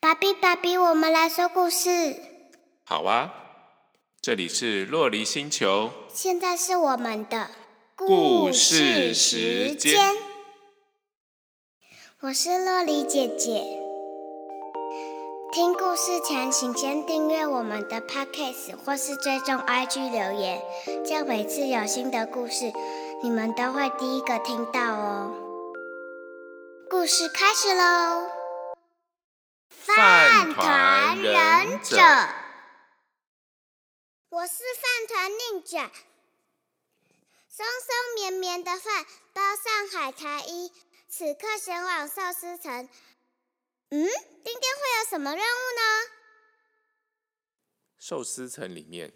爸比，爸比，我们来说故事。好啊，这里是洛黎星球。现在是我们的故事时间。我是洛黎姐姐。听故事前，请先订阅我们的 Podcast 或是追踪 IG 留言，这样每次有新的故事，你们都会第一个听到哦。故事开始喽！饭团忍者，我是饭团令者。松松绵绵的饭包上海苔衣，此刻前往寿司城。嗯，今天会有什么任务呢？寿司城里面，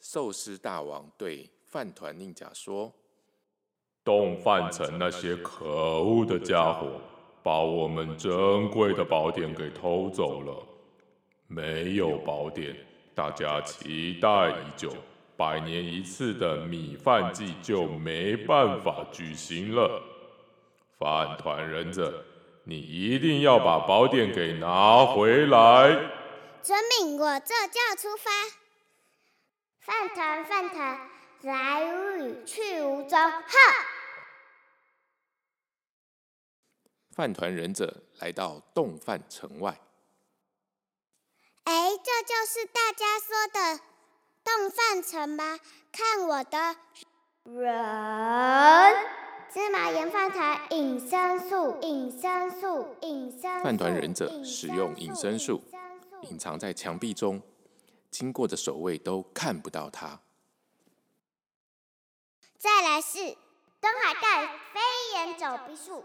寿司大王对饭团令甲说：“动饭城那些可恶的家伙。”把我们珍贵的宝典给偷走了，没有宝典，大家期待已久，百年一次的米饭祭就没办法举行了。饭团忍者，你一定要把宝典给拿回来。遵命，我这就出发。饭团，饭团，来无影去无踪，哈！饭团忍者来到洞饭城外。哎，这就是大家说的洞饭城吗？看我的人芝麻盐饭团隐身术，隐身术，隐身。饭团忍者使用隐身术，隐藏在墙壁中，经过的守卫都看不到他。再来是东海盖飞檐走壁术。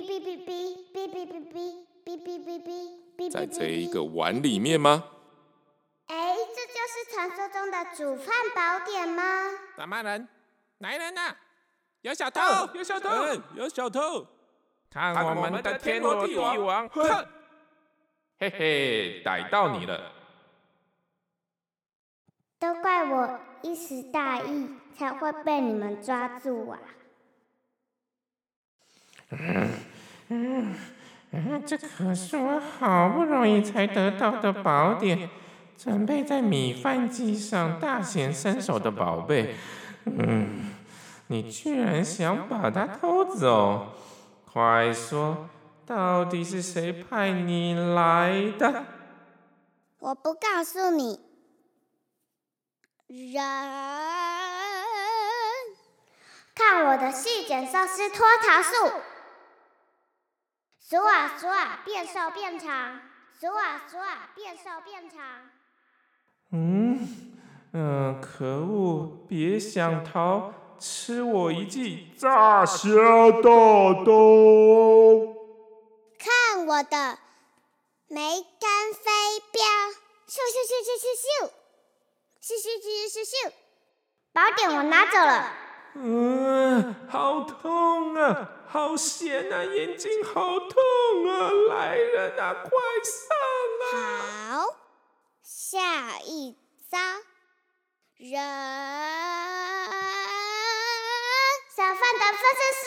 哔哔，哔哔哔哔哔哔哔哔哔哔哔哔，在这一个碗里面吗？哎，这就是传说中的煮饭宝典吗？什么人？来人呐！有小偷！有小偷！有小偷！看我们的天罗地网！哼！嘿嘿，逮到你了！都怪我一时大意，才会被你们抓住啊！嗯 嗯，这可是我好不容易才得到的宝典，准备在米饭机上大显身手的宝贝。嗯，你居然想把它偷走？快说，到底是谁派你来的？我不告诉你。人，看我的细剪寿司脱逃术！数啊数啊，变瘦变长；数啊数啊，变瘦变长。嗯嗯，可恶！别想逃，吃我一记炸虾大刀！看我的梅干飞镖！咻咻咻咻咻咻！咻咻咻咻咻！宝典我拿走了。嗯，好痛啊，好咸啊，眼睛好痛啊！来人啊，快上啊！好，下一招，人小饭团分身术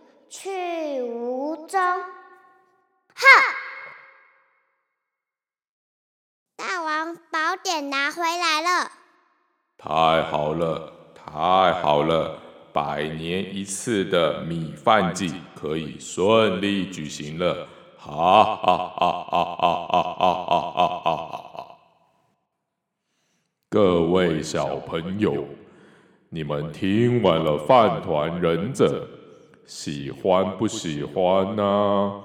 去无踪，哼！大王宝典拿回来了，太好了，太好了！百年一次的米饭季可以顺利举行了，哈哈哈哈哈哈哈哈哈哈！各位小朋友，你们听完了《饭团忍者》，喜欢不喜欢呢？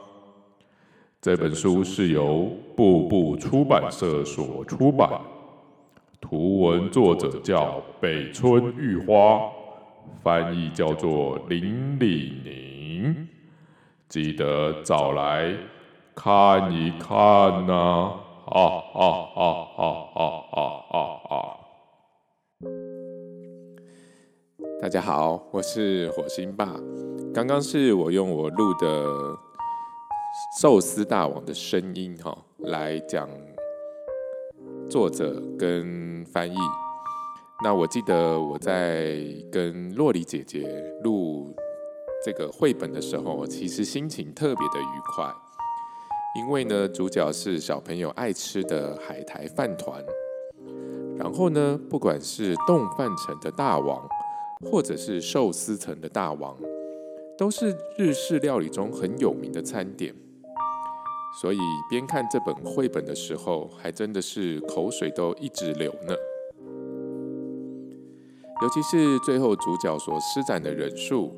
这本书是由步步出版社所出版，图文作者叫北村玉花，翻译叫做林李宁。记得找来看一看呐！啊啊啊啊啊啊啊啊！大家好，我是火星爸。刚刚是我用我录的寿司大王的声音哈，来讲作者跟翻译。那我记得我在跟洛里姐姐录。这个绘本的时候，其实心情特别的愉快，因为呢，主角是小朋友爱吃的海苔饭团。然后呢，不管是冻饭城的大王，或者是寿司城的大王，都是日式料理中很有名的餐点。所以边看这本绘本的时候，还真的是口水都一直流呢。尤其是最后主角所施展的忍术。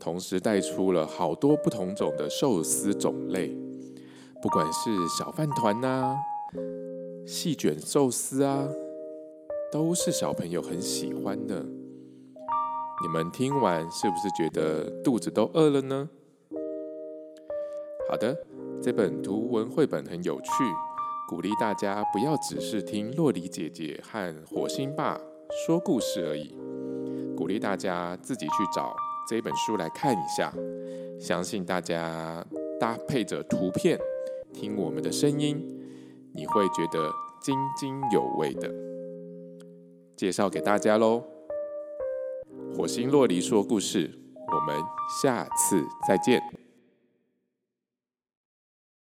同时带出了好多不同种的寿司种类，不管是小饭团呐、细卷寿司啊，都是小朋友很喜欢的。你们听完是不是觉得肚子都饿了呢？好的，这本图文绘本很有趣，鼓励大家不要只是听洛里姐姐和火星爸说故事而已，鼓励大家自己去找。这本书来看一下，相信大家搭配着图片听我们的声音，你会觉得津津有味的。介绍给大家喽，火星洛离说故事，我们下次再见。